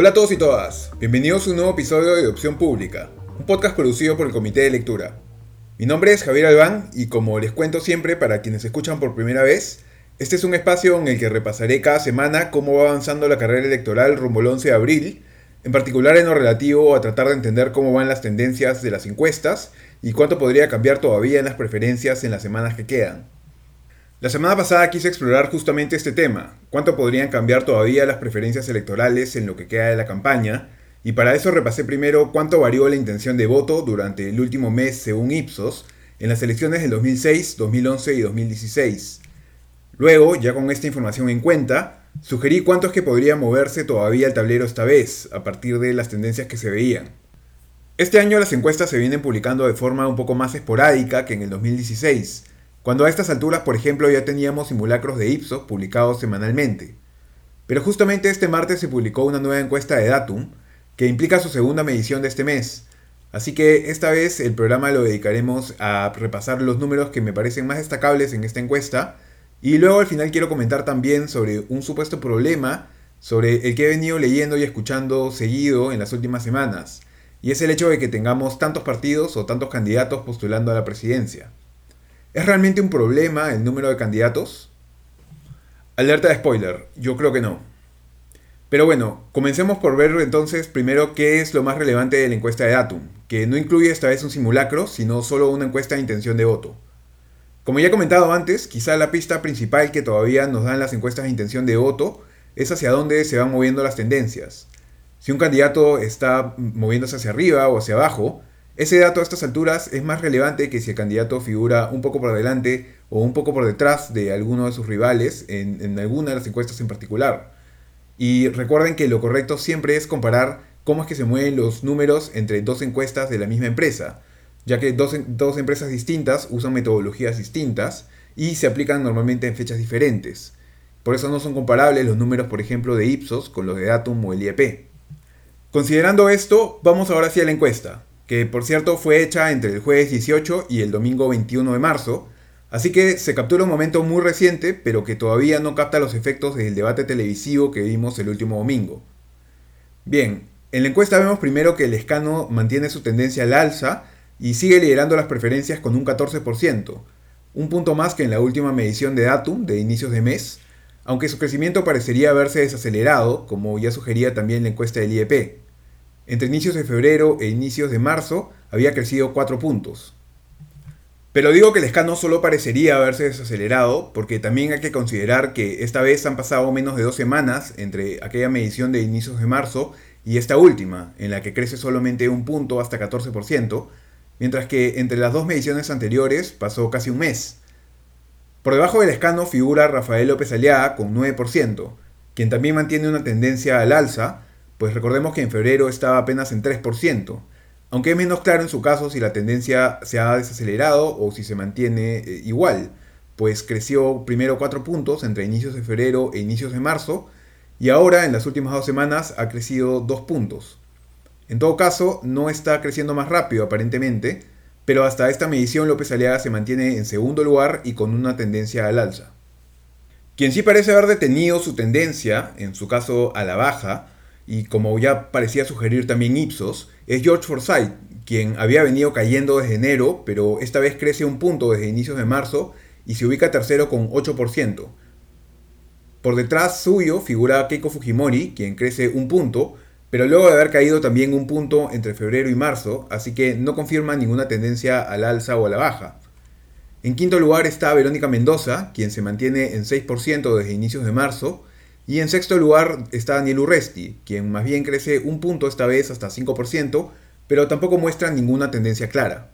Hola a todos y todas, bienvenidos a un nuevo episodio de Opción Pública, un podcast producido por el Comité de Lectura. Mi nombre es Javier Albán y como les cuento siempre para quienes escuchan por primera vez, este es un espacio en el que repasaré cada semana cómo va avanzando la carrera electoral rumbo al 11 de abril, en particular en lo relativo a tratar de entender cómo van las tendencias de las encuestas y cuánto podría cambiar todavía en las preferencias en las semanas que quedan. La semana pasada quise explorar justamente este tema, cuánto podrían cambiar todavía las preferencias electorales en lo que queda de la campaña, y para eso repasé primero cuánto varió la intención de voto durante el último mes según Ipsos en las elecciones del 2006, 2011 y 2016. Luego, ya con esta información en cuenta, sugerí cuánto es que podría moverse todavía el tablero esta vez, a partir de las tendencias que se veían. Este año las encuestas se vienen publicando de forma un poco más esporádica que en el 2016, cuando a estas alturas, por ejemplo, ya teníamos simulacros de Ipsos publicados semanalmente. Pero justamente este martes se publicó una nueva encuesta de Datum, que implica su segunda medición de este mes. Así que esta vez el programa lo dedicaremos a repasar los números que me parecen más destacables en esta encuesta, y luego al final quiero comentar también sobre un supuesto problema sobre el que he venido leyendo y escuchando seguido en las últimas semanas, y es el hecho de que tengamos tantos partidos o tantos candidatos postulando a la presidencia. ¿Es realmente un problema el número de candidatos? Alerta de spoiler, yo creo que no. Pero bueno, comencemos por ver entonces primero qué es lo más relevante de la encuesta de Datum, que no incluye esta vez un simulacro, sino solo una encuesta de intención de voto. Como ya he comentado antes, quizá la pista principal que todavía nos dan las encuestas de intención de voto es hacia dónde se van moviendo las tendencias. Si un candidato está moviéndose hacia arriba o hacia abajo, ese dato a estas alturas es más relevante que si el candidato figura un poco por delante o un poco por detrás de alguno de sus rivales en, alguna de las encuestas en particular. Y recuerden que lo correcto siempre es comparar cómo es que se mueven los números entre dos encuestas de la misma empresa, ya que dos, dos empresas distintas usan metodologías distintas y se aplican normalmente en fechas diferentes. Por eso no son comparables los números, por ejemplo, de Ipsos con los de Datum o el IEP. Considerando esto, vamos ahora hacia la encuesta que por cierto fue hecha entre el jueves 18 y el domingo 21 de marzo, así que se captura un momento muy reciente, pero que todavía no capta los efectos del debate televisivo que vimos el último domingo. Bien, en la encuesta vemos primero que el escano mantiene su tendencia al alza y sigue liderando las preferencias con un 14%, un punto más que en la última medición de Datum de inicios de mes, aunque su crecimiento parecería haberse desacelerado, como ya sugería también la encuesta del IEP. Entre inicios de febrero e inicios de marzo había crecido 4 puntos. Pero digo que el escano solo parecería haberse desacelerado porque también hay que considerar que esta vez han pasado menos de dos semanas entre aquella medición de inicios de marzo y esta última, en la que crece solamente un punto hasta 14%, mientras que entre las dos mediciones anteriores pasó casi un mes. Por debajo del escano figura Rafael López Aliaga con 9%, quien también mantiene una tendencia al alza, pues recordemos que en febrero estaba apenas en 3%, aunque es menos claro en su caso si la tendencia se ha desacelerado o si se mantiene eh, igual, pues creció primero 4 puntos entre inicios de febrero e inicios de marzo, y ahora en las últimas dos semanas ha crecido 2 puntos. En todo caso, no está creciendo más rápido aparentemente, pero hasta esta medición López Aliaga se mantiene en segundo lugar y con una tendencia al alza. Quien sí parece haber detenido su tendencia, en su caso a la baja, y como ya parecía sugerir también Ipsos, es George Forsyth, quien había venido cayendo desde enero, pero esta vez crece un punto desde inicios de marzo y se ubica tercero con 8%. Por detrás suyo figura Keiko Fujimori, quien crece un punto, pero luego de haber caído también un punto entre febrero y marzo, así que no confirma ninguna tendencia al alza o a la baja. En quinto lugar está Verónica Mendoza, quien se mantiene en 6% desde inicios de marzo, y en sexto lugar está Daniel Urresti, quien más bien crece un punto esta vez hasta 5%, pero tampoco muestra ninguna tendencia clara.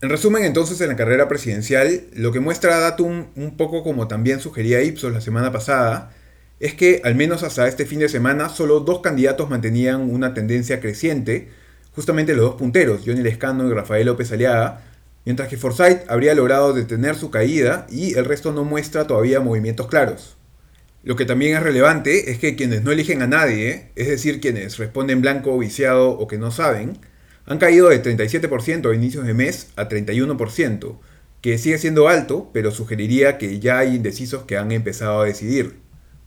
En resumen, entonces, en la carrera presidencial, lo que muestra Datum, un poco como también sugería Ipsos la semana pasada, es que al menos hasta este fin de semana solo dos candidatos mantenían una tendencia creciente, justamente los dos punteros, Johnny Lescano y Rafael López Aliaga, mientras que Forsyth habría logrado detener su caída y el resto no muestra todavía movimientos claros. Lo que también es relevante es que quienes no eligen a nadie, es decir, quienes responden blanco, viciado o que no saben, han caído de 37% a inicios de mes a 31%, que sigue siendo alto, pero sugeriría que ya hay indecisos que han empezado a decidir.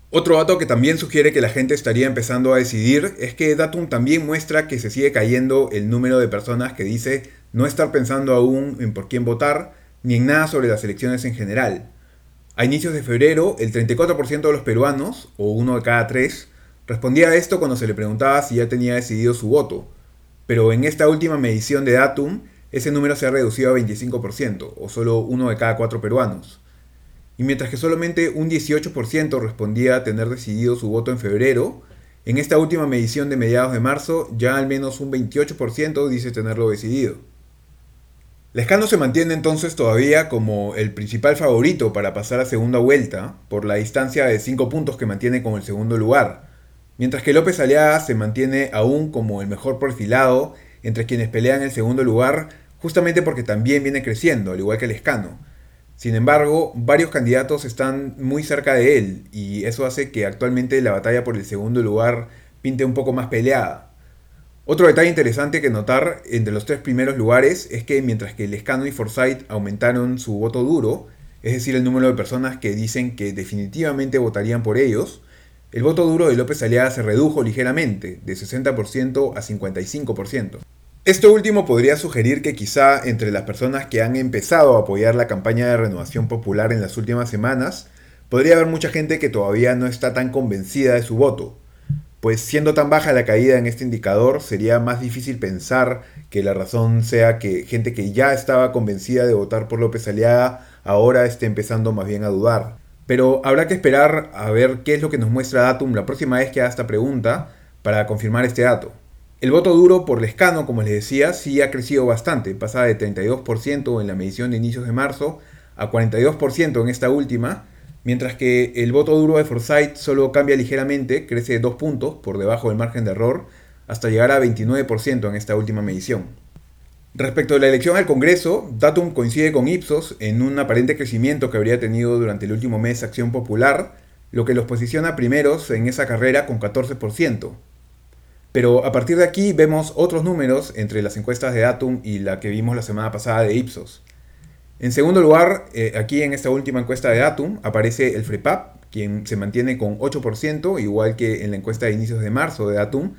Otro dato que también sugiere que la gente estaría empezando a decidir es que Datum también muestra que se sigue cayendo el número de personas que dice no estar pensando aún en por quién votar ni en nada sobre las elecciones en general. A inicios de febrero, el 34% de los peruanos, o uno de cada tres, respondía a esto cuando se le preguntaba si ya tenía decidido su voto. Pero en esta última medición de Datum, ese número se ha reducido a 25%, o solo uno de cada cuatro peruanos. Y mientras que solamente un 18% respondía tener decidido su voto en febrero, en esta última medición de mediados de marzo ya al menos un 28% dice tenerlo decidido. Lescano se mantiene entonces todavía como el principal favorito para pasar a segunda vuelta por la distancia de 5 puntos que mantiene con el segundo lugar, mientras que López Aliaga se mantiene aún como el mejor perfilado entre quienes pelean el segundo lugar justamente porque también viene creciendo, al igual que Lescano. Sin embargo, varios candidatos están muy cerca de él y eso hace que actualmente la batalla por el segundo lugar pinte un poco más peleada. Otro detalle interesante que notar entre los tres primeros lugares es que mientras que Lescano y Forsyth aumentaron su voto duro, es decir, el número de personas que dicen que definitivamente votarían por ellos, el voto duro de López Aliaga se redujo ligeramente, de 60% a 55%. Esto último podría sugerir que quizá entre las personas que han empezado a apoyar la campaña de renovación popular en las últimas semanas, podría haber mucha gente que todavía no está tan convencida de su voto, pues siendo tan baja la caída en este indicador, sería más difícil pensar que la razón sea que gente que ya estaba convencida de votar por López Aliaga ahora esté empezando más bien a dudar. Pero habrá que esperar a ver qué es lo que nos muestra Datum la próxima vez que haga esta pregunta para confirmar este dato. El voto duro por Lescano, como les decía, sí ha crecido bastante, pasa de 32% en la medición de inicios de marzo a 42% en esta última, mientras que el voto duro de Forsyth solo cambia ligeramente, crece dos puntos por debajo del margen de error, hasta llegar a 29% en esta última medición. Respecto a la elección al Congreso, Datum coincide con Ipsos en un aparente crecimiento que habría tenido durante el último mes Acción Popular, lo que los posiciona primeros en esa carrera con 14%. Pero a partir de aquí vemos otros números entre las encuestas de Datum y la que vimos la semana pasada de Ipsos. En segundo lugar, eh, aquí en esta última encuesta de Datum aparece el FREPAP, quien se mantiene con 8%, igual que en la encuesta de inicios de marzo de Datum.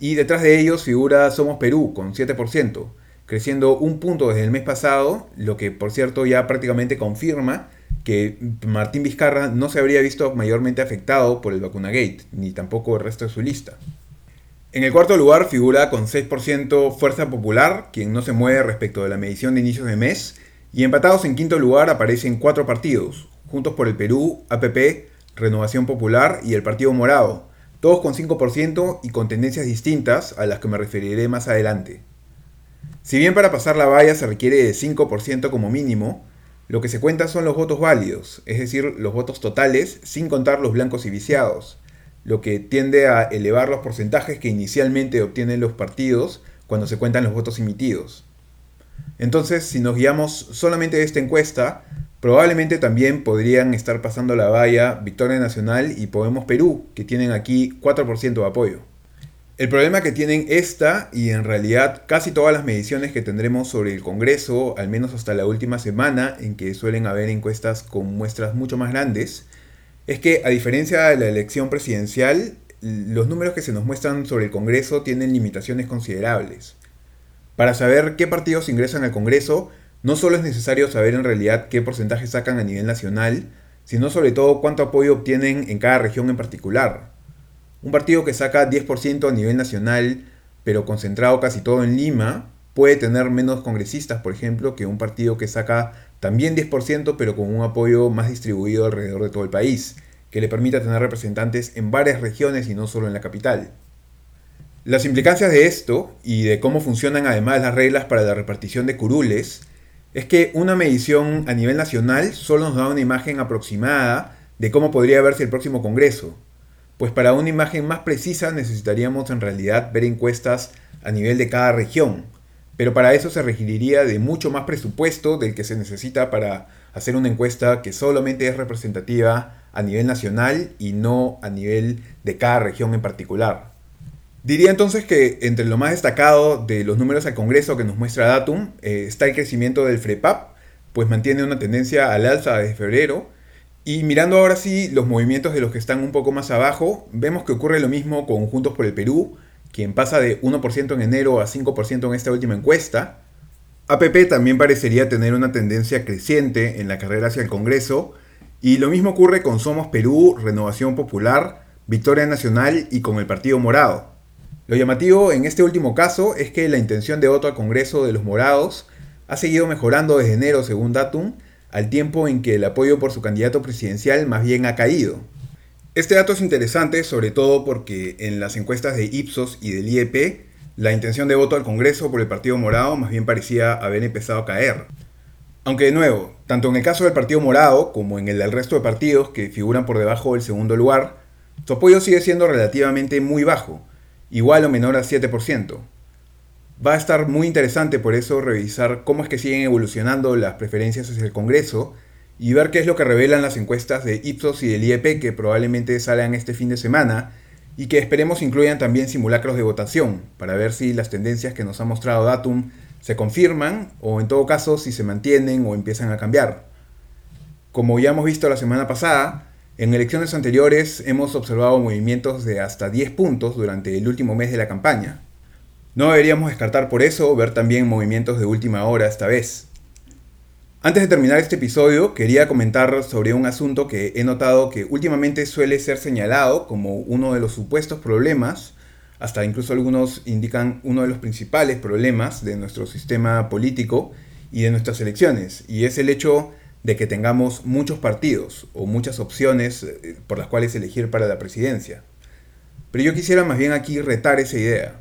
Y detrás de ellos figura Somos Perú con 7%, creciendo un punto desde el mes pasado, lo que por cierto ya prácticamente confirma que Martín Vizcarra no se habría visto mayormente afectado por el vacunagate, ni tampoco el resto de su lista. En el cuarto lugar figura con 6% Fuerza Popular, quien no se mueve respecto de la medición de inicios de mes, y empatados en quinto lugar aparecen cuatro partidos, Juntos por el Perú, APP, Renovación Popular y el Partido Morado, todos con 5% y con tendencias distintas a las que me referiré más adelante. Si bien para pasar la valla se requiere de 5% como mínimo, lo que se cuenta son los votos válidos, es decir, los votos totales sin contar los blancos y viciados, lo que tiende a elevar los porcentajes que inicialmente obtienen los partidos cuando se cuentan los votos emitidos. Entonces, si nos guiamos solamente de esta encuesta, probablemente también podrían estar pasando la valla Victoria Nacional y Podemos Perú, que tienen aquí 4% de apoyo. El problema que tienen esta y en realidad casi todas las mediciones que tendremos sobre el Congreso, al menos hasta la última semana, en que suelen haber encuestas con muestras mucho más grandes, es que a diferencia de la elección presidencial, los números que se nos muestran sobre el Congreso tienen limitaciones considerables. Para saber qué partidos ingresan al Congreso, no solo es necesario saber en realidad qué porcentaje sacan a nivel nacional, sino sobre todo cuánto apoyo obtienen en cada región en particular. Un partido que saca 10% a nivel nacional, pero concentrado casi todo en Lima, puede tener menos congresistas, por ejemplo, que un partido que saca también 10%, pero con un apoyo más distribuido alrededor de todo el país, que le permita tener representantes en varias regiones y no solo en la capital. Las implicancias de esto y de cómo funcionan además las reglas para la repartición de curules es que una medición a nivel nacional solo nos da una imagen aproximada de cómo podría verse el próximo Congreso, pues para una imagen más precisa necesitaríamos en realidad ver encuestas a nivel de cada región, pero para eso se requeriría de mucho más presupuesto del que se necesita para hacer una encuesta que solamente es representativa a nivel nacional y no a nivel de cada región en particular. Diría entonces que entre lo más destacado de los números al Congreso que nos muestra Datum eh, está el crecimiento del FREPAP, pues mantiene una tendencia al alza desde febrero, Y mirando ahora sí los movimientos de los que están un poco más abajo, vemos que ocurre lo mismo con Juntos por el Perú, quien pasa de 1% en enero a 5% en esta última encuesta. APP también parecería tener una tendencia creciente en la carrera hacia el Congreso, y lo mismo ocurre con Somos Perú, Renovación Popular, Victoria Nacional y con el Partido Morado. Lo llamativo en este último caso es que la intención de voto al Congreso de los Morados ha seguido mejorando desde enero según Datum, al tiempo en que el apoyo por su candidato presidencial más bien ha caído. Este dato es interesante sobre todo porque en las encuestas de Ipsos y del IEP, la intención de voto al Congreso por el Partido Morado más bien parecía haber empezado a caer. Aunque de nuevo, tanto en el caso del Partido Morado como en el del resto de partidos que figuran por debajo del segundo lugar, su apoyo sigue siendo relativamente muy bajo, igual o menor al 7%. Va a estar muy interesante por eso revisar cómo es que siguen evolucionando las preferencias hacia el Congreso y ver qué es lo que revelan las encuestas de Ipsos y del IEP que probablemente salgan este fin de semana y que esperemos incluyan también simulacros de votación para ver si las tendencias que nos ha mostrado Datum se confirman o en todo caso si se mantienen o empiezan a cambiar. Como ya hemos visto la semana pasada, en elecciones anteriores hemos observado movimientos de hasta 10 puntos durante el último mes de la campaña. No deberíamos descartar por eso ver también movimientos de última hora esta vez. Antes de terminar este episodio, quería comentar sobre un asunto que he notado que últimamente suele ser señalado como uno de los supuestos problemas, hasta incluso algunos indican uno de los principales problemas de nuestro sistema político y de nuestras elecciones, y es el hecho de que tengamos muchos partidos o muchas opciones eh, por las cuales elegir para la presidencia. Pero yo quisiera más bien aquí retar esa idea.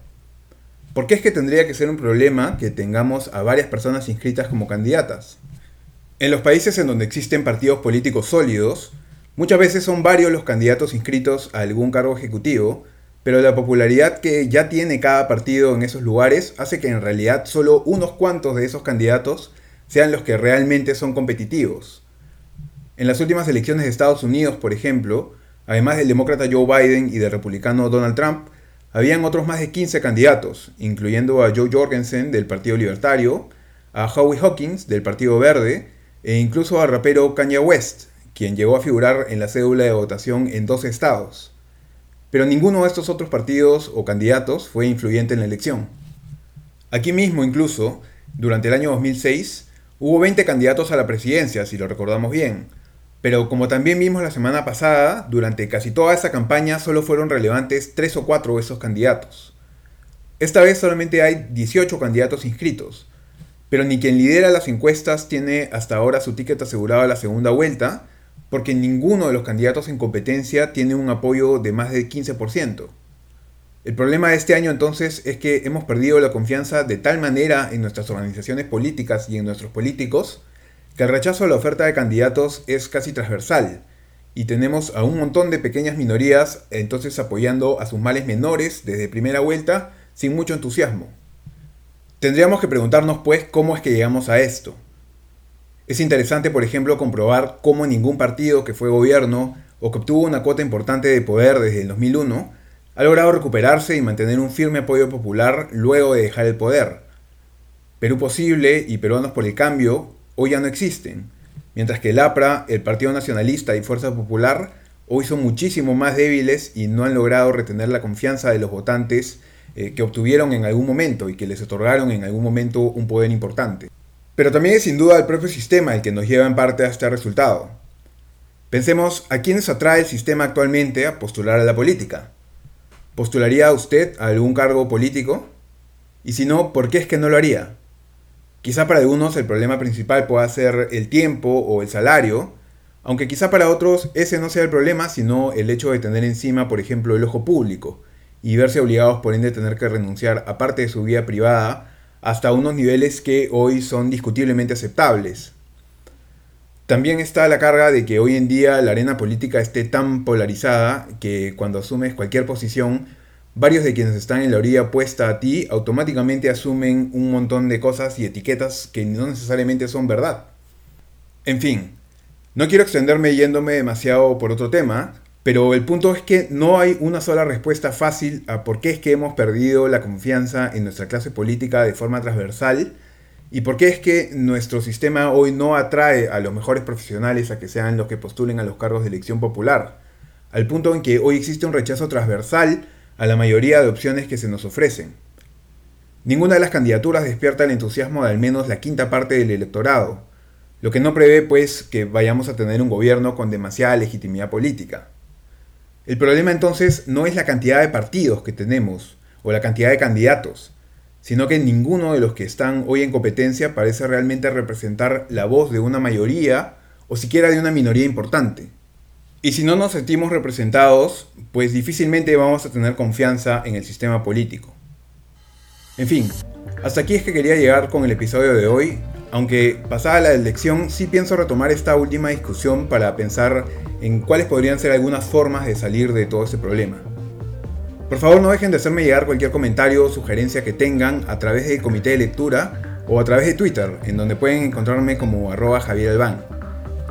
¿Por qué es que tendría que ser un problema que tengamos a varias personas inscritas como candidatas? En los países en donde existen partidos políticos sólidos, muchas veces son varios los candidatos inscritos a algún cargo ejecutivo, pero la popularidad que ya tiene cada partido en esos lugares hace que en realidad solo unos cuantos de esos candidatos sean los que realmente son competitivos. En las últimas elecciones de Estados Unidos, por ejemplo, además del demócrata Joe Biden y del republicano Donald Trump, habían otros más de 15 candidatos, incluyendo a Joe Jorgensen del Partido Libertario, a Howie Hawkins del Partido Verde e incluso al rapero Kanye West, quien llegó a figurar en la cédula de votación en dos estados. Pero ninguno de estos otros partidos o candidatos fue influyente en la elección. Aquí mismo incluso, durante el año 2006, hubo 20 candidatos a la presidencia, si lo recordamos bien, pero como también vimos la semana pasada, durante casi toda esa campaña solo fueron relevantes 3 o 4 de esos candidatos. Esta vez solamente hay 18 candidatos inscritos, pero ni quien lidera las encuestas tiene hasta ahora su ticket asegurado a la segunda vuelta, porque ninguno de los candidatos en competencia tiene un apoyo de más del 15%. El problema de este año entonces es que hemos perdido la confianza de tal manera en nuestras organizaciones políticas y en nuestros políticos, que el rechazo a la oferta de candidatos es casi transversal y tenemos a un montón de pequeñas minorías entonces apoyando a sus males menores desde primera vuelta sin mucho entusiasmo. Tendríamos que preguntarnos pues cómo es que llegamos a esto. Es interesante por ejemplo comprobar cómo ningún partido que fue gobierno o que obtuvo una cuota importante de poder desde el 2001 ha logrado recuperarse y mantener un firme apoyo popular luego de dejar el poder. Perú Posible y Peruanos por el Cambio hoy ya no existen, mientras que el APRA, el Partido Nacionalista y Fuerza Popular hoy son muchísimo más débiles y no han logrado retener la confianza de los votantes eh, que obtuvieron en algún momento y que les otorgaron en algún momento un poder importante. Pero también es sin duda el propio sistema el que nos lleva en parte a este resultado. Pensemos a quiénes atrae el sistema actualmente a postular a la política. ¿Postularía usted a algún cargo político? Y si no, ¿por qué es que no lo haría? Quizá para algunos el problema principal pueda ser el tiempo o el salario, aunque quizá para otros ese no sea el problema, sino el hecho de tener encima, por ejemplo, el ojo público y verse obligados por ende a tener que renunciar a parte de su vida privada hasta unos niveles que hoy son discutiblemente aceptables. También está la carga de que hoy en día la arena política esté tan polarizada que cuando asumes cualquier posición varios de quienes están en la orilla opuesta a ti automáticamente asumen un montón de cosas y etiquetas que no necesariamente son verdad. En fin, no quiero extenderme yéndome demasiado por otro tema, pero el punto es que no hay una sola respuesta fácil a por qué es que hemos perdido la confianza en nuestra clase política de forma transversal ¿Y por qué es que nuestro sistema hoy no atrae a los mejores profesionales a que sean los que postulen a los cargos de elección popular? Al punto en que hoy existe un rechazo transversal a la mayoría de opciones que se nos ofrecen. Ninguna de las candidaturas despierta el entusiasmo de al menos la quinta parte del electorado, lo que no prevé pues que vayamos a tener un gobierno con demasiada legitimidad política. El problema entonces no es la cantidad de partidos que tenemos o la cantidad de candidatos, sino que ninguno de los que están hoy en competencia parece realmente representar la voz de una mayoría o siquiera de una minoría importante. Y si no nos sentimos representados, pues difícilmente vamos a tener confianza en el sistema político. En fin, hasta aquí es que quería llegar con el episodio de hoy, aunque pasada la elección sí pienso retomar esta última discusión para pensar en cuáles podrían ser algunas formas de salir de todo este problema. Por favor no dejen de hacerme llegar cualquier comentario o sugerencia que tengan a través del comité de lectura o a través de Twitter, en donde pueden encontrarme como arroba Javier Albán.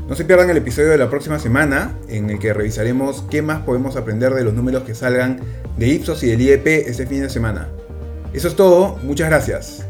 No se pierdan el episodio de la próxima semana, en el que revisaremos qué más podemos aprender de los números que salgan de Ipsos y del IEP este fin de semana. Eso es todo, muchas gracias.